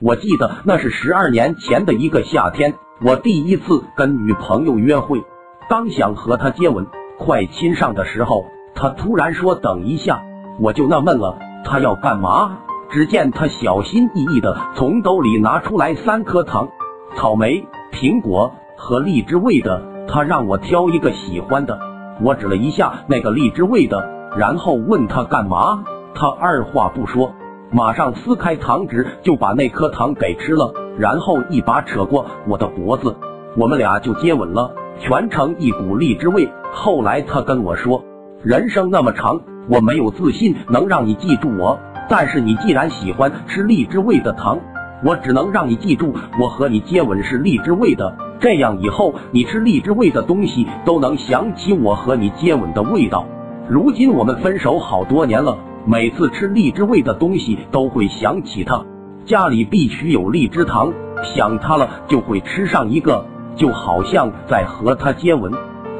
我记得那是十二年前的一个夏天，我第一次跟女朋友约会，刚想和她接吻，快亲上的时候，她突然说等一下，我就纳闷了，她要干嘛？只见她小心翼翼的从兜里拿出来三颗糖，草莓、苹果和荔枝味的，她让我挑一个喜欢的。我指了一下那个荔枝味的，然后问她干嘛，她二话不说。马上撕开糖纸，就把那颗糖给吃了，然后一把扯过我的脖子，我们俩就接吻了，全程一股荔枝味。后来他跟我说，人生那么长，我没有自信能让你记住我，但是你既然喜欢吃荔枝味的糖，我只能让你记住我和你接吻是荔枝味的，这样以后你吃荔枝味的东西都能想起我和你接吻的味道。如今我们分手好多年了。每次吃荔枝味的东西都会想起他，家里必须有荔枝糖，想他了就会吃上一个，就好像在和他接吻。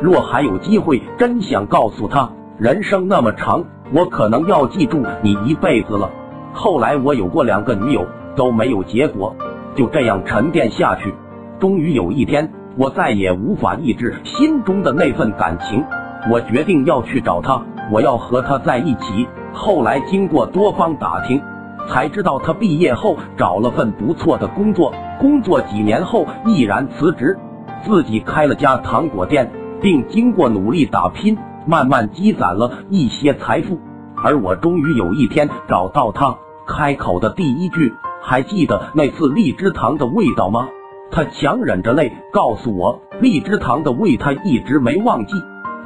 若还有机会，真想告诉他，人生那么长，我可能要记住你一辈子了。后来我有过两个女友，都没有结果，就这样沉淀下去。终于有一天，我再也无法抑制心中的那份感情，我决定要去找他，我要和他在一起。后来经过多方打听，才知道他毕业后找了份不错的工作，工作几年后毅然辞职，自己开了家糖果店，并经过努力打拼，慢慢积攒了一些财富。而我终于有一天找到他，开口的第一句：“还记得那次荔枝糖的味道吗？”他强忍着泪告诉我，荔枝糖的味他一直没忘记，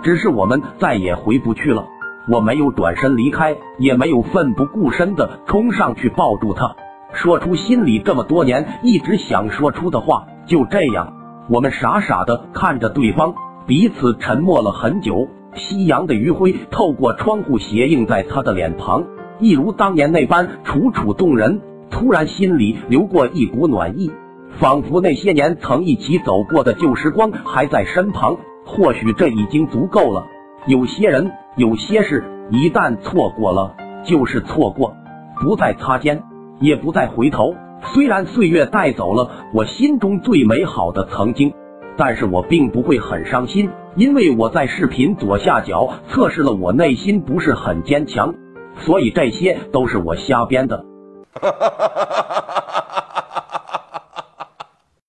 只是我们再也回不去了。我没有转身离开，也没有奋不顾身的冲上去抱住他，说出心里这么多年一直想说出的话。就这样，我们傻傻的看着对方，彼此沉默了很久。夕阳的余晖透过窗户斜映在他的脸庞，一如当年那般楚楚动人。突然心里流过一股暖意，仿佛那些年曾一起走过的旧时光还在身旁。或许这已经足够了。有些人。有些事一旦错过了，就是错过，不再擦肩，也不再回头。虽然岁月带走了我心中最美好的曾经，但是我并不会很伤心，因为我在视频左下角测试了我内心不是很坚强，所以这些都是我瞎编的。